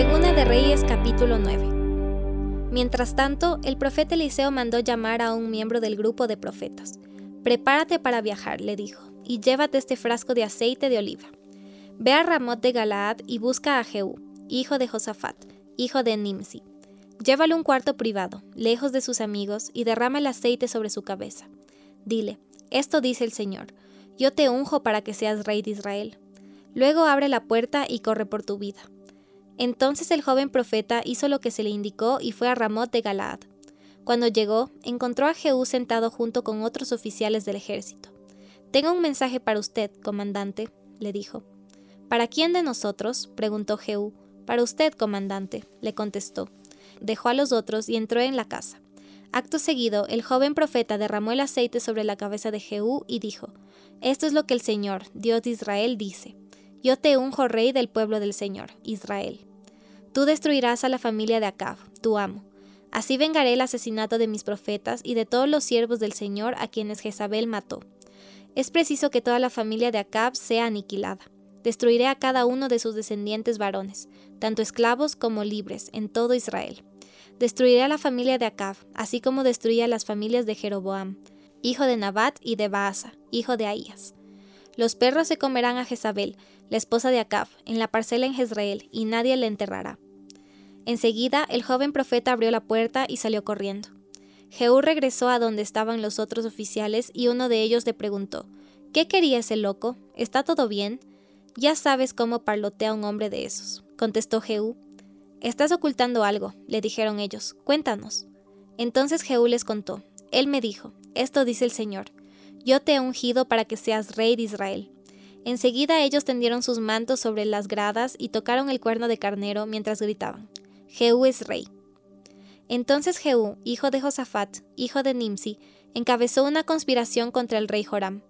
Segunda de Reyes capítulo 9. Mientras tanto, el profeta Eliseo mandó llamar a un miembro del grupo de profetas. Prepárate para viajar, le dijo, y llévate este frasco de aceite de oliva. Ve a Ramot de Galaad y busca a Jehú, hijo de Josafat, hijo de Nimsi. Llévalo a un cuarto privado, lejos de sus amigos, y derrama el aceite sobre su cabeza. Dile, esto dice el Señor, yo te unjo para que seas rey de Israel. Luego abre la puerta y corre por tu vida. Entonces el joven profeta hizo lo que se le indicó y fue a Ramot de Galaad. Cuando llegó, encontró a Jehú sentado junto con otros oficiales del ejército. Tengo un mensaje para usted, comandante, le dijo. ¿Para quién de nosotros? preguntó Jehú. Para usted, comandante, le contestó. Dejó a los otros y entró en la casa. Acto seguido, el joven profeta derramó el aceite sobre la cabeza de Jehú y dijo, Esto es lo que el Señor, Dios de Israel, dice. Yo te unjo rey del pueblo del Señor, Israel. Tú destruirás a la familia de Acab, tu amo. Así vengaré el asesinato de mis profetas y de todos los siervos del Señor a quienes Jezabel mató. Es preciso que toda la familia de Acab sea aniquilada. Destruiré a cada uno de sus descendientes varones, tanto esclavos como libres, en todo Israel. Destruiré a la familia de Acab, así como destruí a las familias de Jeroboam, hijo de Nabat y de Baasa, hijo de Ahías. Los perros se comerán a Jezabel, la esposa de Acab, en la parcela en Jezreel, y nadie le enterrará. Enseguida el joven profeta abrió la puerta y salió corriendo. Jehú regresó a donde estaban los otros oficiales y uno de ellos le preguntó, ¿Qué quería ese loco? ¿Está todo bien? Ya sabes cómo parlotea un hombre de esos, contestó Jehú. Estás ocultando algo, le dijeron ellos, cuéntanos. Entonces Jehú les contó, él me dijo, esto dice el Señor, yo te he ungido para que seas rey de Israel. Enseguida ellos tendieron sus mantos sobre las gradas y tocaron el cuerno de carnero mientras gritaban, Jehú es rey. Entonces Jehú, hijo de Josafat, hijo de Nimsi, encabezó una conspiración contra el rey Joram.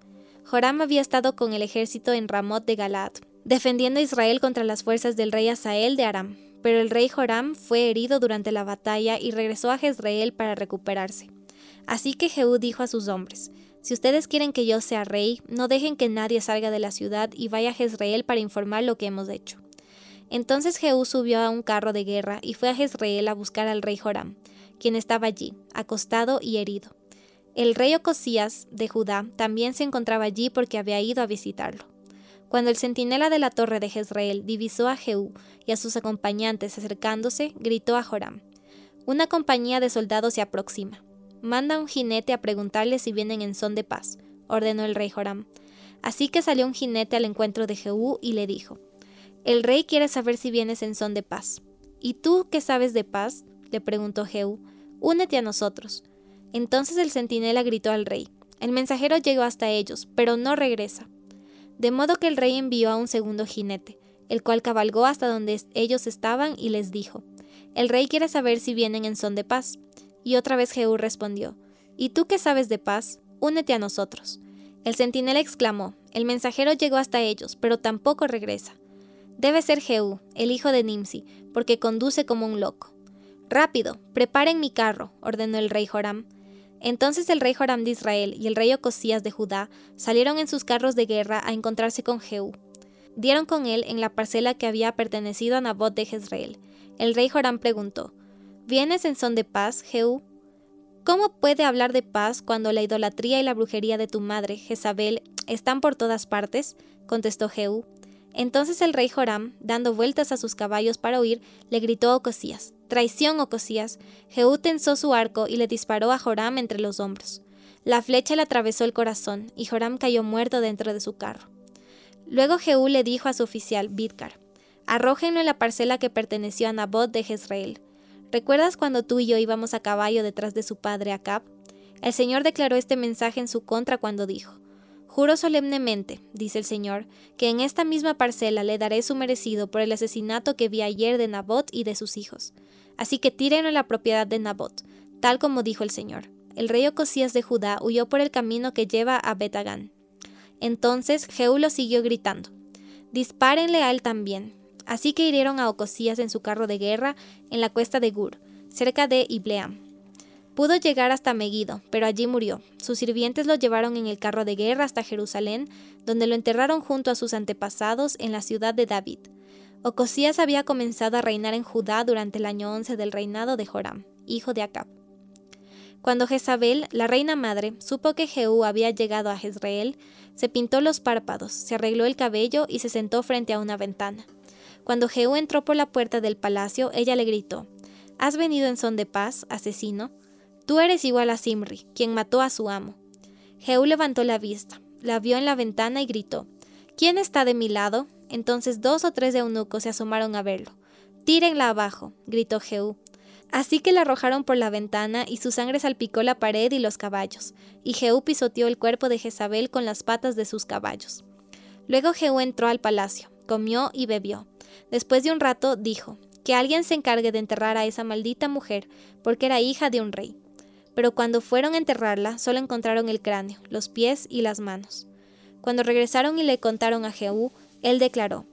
Joram había estado con el ejército en Ramot de Galaad, defendiendo a Israel contra las fuerzas del rey Asael de Aram. Pero el rey Joram fue herido durante la batalla y regresó a Jezreel para recuperarse. Así que Jehú dijo a sus hombres, si ustedes quieren que yo sea rey, no dejen que nadie salga de la ciudad y vaya a Jezreel para informar lo que hemos hecho. Entonces Jehú subió a un carro de guerra y fue a Jezreel a buscar al rey Joram, quien estaba allí, acostado y herido. El rey Ocosías de Judá también se encontraba allí porque había ido a visitarlo. Cuando el centinela de la torre de Jezreel divisó a Jehú y a sus acompañantes acercándose, gritó a Joram: Una compañía de soldados se aproxima. Manda un jinete a preguntarle si vienen en son de paz, ordenó el rey Joram. Así que salió un jinete al encuentro de Jehú y le dijo, El rey quiere saber si vienes en son de paz. ¿Y tú qué sabes de paz? le preguntó Jehú. Únete a nosotros. Entonces el centinela gritó al rey, El mensajero llegó hasta ellos, pero no regresa. De modo que el rey envió a un segundo jinete, el cual cabalgó hasta donde ellos estaban y les dijo, El rey quiere saber si vienen en son de paz. Y otra vez Jehú respondió, ¿Y tú qué sabes de paz? Únete a nosotros. El centinela exclamó, El mensajero llegó hasta ellos, pero tampoco regresa. Debe ser Jehú, el hijo de Nimsi, porque conduce como un loco. Rápido, preparen mi carro, ordenó el rey Joram. Entonces el rey Joram de Israel y el rey Ocosías de Judá salieron en sus carros de guerra a encontrarse con Jehú. Dieron con él en la parcela que había pertenecido a Nabot de Jezreel. El rey Joram preguntó, ¿Vienes en son de paz, Jehú? ¿Cómo puede hablar de paz cuando la idolatría y la brujería de tu madre, Jezabel, están por todas partes? contestó Jehú. Entonces el rey Joram, dando vueltas a sus caballos para huir, le gritó a Ocosías: Traición, Ocosías. Jehú tensó su arco y le disparó a Joram entre los hombros. La flecha le atravesó el corazón y Joram cayó muerto dentro de su carro. Luego Jehú le dijo a su oficial, Bidkar: Arrójenlo en la parcela que perteneció a Nabot de Jezreel. ¿Recuerdas cuando tú y yo íbamos a caballo detrás de su padre Acab? El Señor declaró este mensaje en su contra cuando dijo, Juro solemnemente, dice el Señor, que en esta misma parcela le daré su merecido por el asesinato que vi ayer de Nabot y de sus hijos. Así que tírenlo la propiedad de Nabot, tal como dijo el Señor. El rey Ocosías de Judá huyó por el camino que lleva a Betagán. Entonces Jehú lo siguió gritando, Dispárenle a él también, Así que hirieron a Ocosías en su carro de guerra en la cuesta de Gur, cerca de Ibleam. Pudo llegar hasta Megiddo, pero allí murió. Sus sirvientes lo llevaron en el carro de guerra hasta Jerusalén, donde lo enterraron junto a sus antepasados en la ciudad de David. Ocosías había comenzado a reinar en Judá durante el año 11 del reinado de Joram, hijo de Acab. Cuando Jezabel, la reina madre, supo que Jehú había llegado a Jezreel, se pintó los párpados, se arregló el cabello y se sentó frente a una ventana. Cuando Jehú entró por la puerta del palacio, ella le gritó, ¿Has venido en son de paz, asesino? Tú eres igual a Simri, quien mató a su amo. Jehú levantó la vista, la vio en la ventana y gritó, ¿Quién está de mi lado? Entonces dos o tres eunucos se asomaron a verlo. Tírenla abajo, gritó Jehú. Así que la arrojaron por la ventana y su sangre salpicó la pared y los caballos, y Jehú pisoteó el cuerpo de Jezabel con las patas de sus caballos. Luego Jehú entró al palacio, comió y bebió. Después de un rato dijo, que alguien se encargue de enterrar a esa maldita mujer, porque era hija de un rey. Pero cuando fueron a enterrarla, solo encontraron el cráneo, los pies y las manos. Cuando regresaron y le contaron a Jehú, él declaró,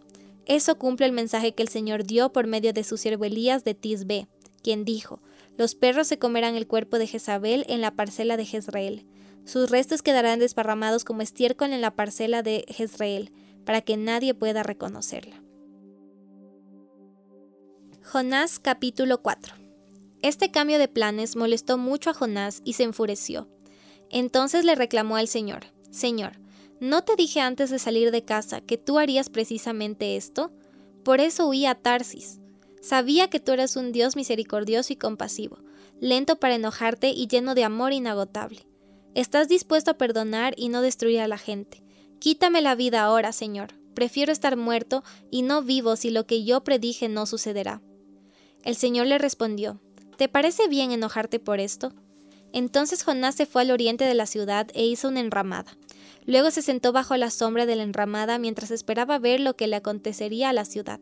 Eso cumple el mensaje que el Señor dio por medio de su siervo Elías de Tisbe, quien dijo, Los perros se comerán el cuerpo de Jezabel en la parcela de Jezreel. Sus restos quedarán desparramados como estiércol en la parcela de Jezreel, para que nadie pueda reconocerla. Jonás capítulo 4 Este cambio de planes molestó mucho a Jonás y se enfureció. Entonces le reclamó al Señor, Señor, ¿No te dije antes de salir de casa que tú harías precisamente esto? Por eso huí a Tarsis. Sabía que tú eras un Dios misericordioso y compasivo, lento para enojarte y lleno de amor inagotable. Estás dispuesto a perdonar y no destruir a la gente. Quítame la vida ahora, Señor. Prefiero estar muerto y no vivo si lo que yo predije no sucederá. El Señor le respondió, ¿Te parece bien enojarte por esto? Entonces Jonás se fue al oriente de la ciudad e hizo una enramada. Luego se sentó bajo la sombra de la enramada mientras esperaba ver lo que le acontecería a la ciudad.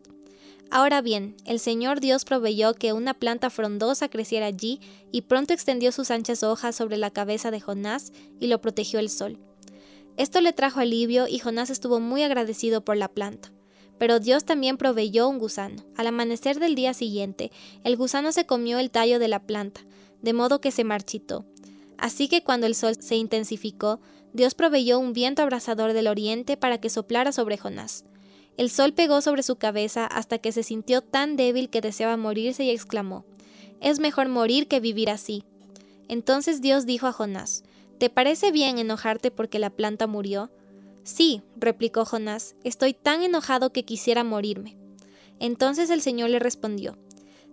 Ahora bien, el Señor Dios proveyó que una planta frondosa creciera allí y pronto extendió sus anchas hojas sobre la cabeza de Jonás y lo protegió el sol. Esto le trajo alivio y Jonás estuvo muy agradecido por la planta. Pero Dios también proveyó un gusano. Al amanecer del día siguiente, el gusano se comió el tallo de la planta, de modo que se marchitó. Así que cuando el sol se intensificó, Dios proveyó un viento abrasador del oriente para que soplara sobre Jonás. El sol pegó sobre su cabeza hasta que se sintió tan débil que deseaba morirse y exclamó, Es mejor morir que vivir así. Entonces Dios dijo a Jonás, ¿Te parece bien enojarte porque la planta murió? Sí, replicó Jonás, estoy tan enojado que quisiera morirme. Entonces el Señor le respondió,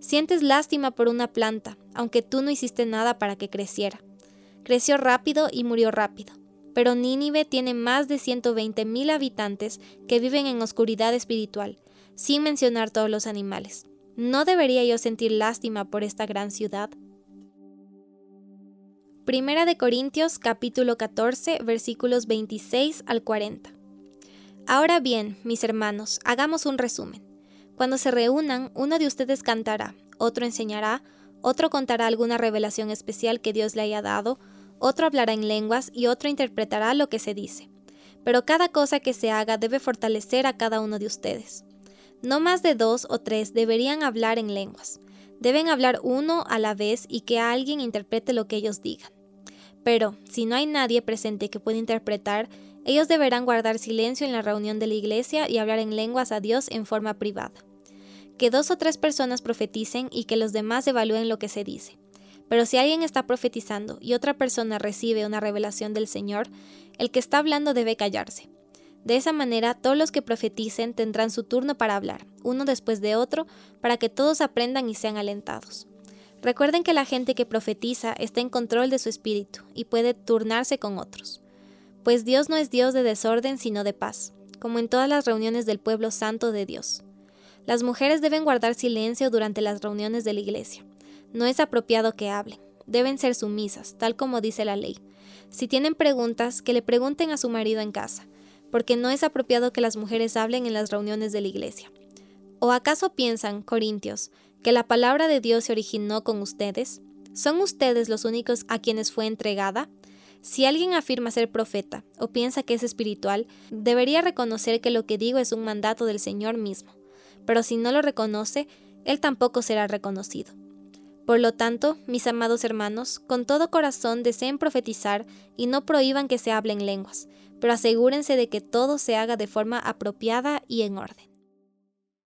Sientes lástima por una planta, aunque tú no hiciste nada para que creciera. Creció rápido y murió rápido pero Nínive tiene más de 120.000 habitantes que viven en oscuridad espiritual, sin mencionar todos los animales. ¿No debería yo sentir lástima por esta gran ciudad? Primera de Corintios capítulo 14 versículos 26 al 40. Ahora bien, mis hermanos, hagamos un resumen. Cuando se reúnan, uno de ustedes cantará, otro enseñará, otro contará alguna revelación especial que Dios le haya dado, otro hablará en lenguas y otro interpretará lo que se dice. Pero cada cosa que se haga debe fortalecer a cada uno de ustedes. No más de dos o tres deberían hablar en lenguas. Deben hablar uno a la vez y que alguien interprete lo que ellos digan. Pero, si no hay nadie presente que pueda interpretar, ellos deberán guardar silencio en la reunión de la iglesia y hablar en lenguas a Dios en forma privada. Que dos o tres personas profeticen y que los demás evalúen lo que se dice. Pero si alguien está profetizando y otra persona recibe una revelación del Señor, el que está hablando debe callarse. De esa manera, todos los que profeticen tendrán su turno para hablar, uno después de otro, para que todos aprendan y sean alentados. Recuerden que la gente que profetiza está en control de su espíritu y puede turnarse con otros. Pues Dios no es Dios de desorden, sino de paz, como en todas las reuniones del pueblo santo de Dios. Las mujeres deben guardar silencio durante las reuniones de la iglesia no es apropiado que hablen. Deben ser sumisas, tal como dice la ley. Si tienen preguntas, que le pregunten a su marido en casa, porque no es apropiado que las mujeres hablen en las reuniones de la iglesia. ¿O acaso piensan, Corintios, que la palabra de Dios se originó con ustedes? ¿Son ustedes los únicos a quienes fue entregada? Si alguien afirma ser profeta o piensa que es espiritual, debería reconocer que lo que digo es un mandato del Señor mismo. Pero si no lo reconoce, él tampoco será reconocido. Por lo tanto, mis amados hermanos, con todo corazón deseen profetizar y no prohíban que se hablen lenguas, pero asegúrense de que todo se haga de forma apropiada y en orden.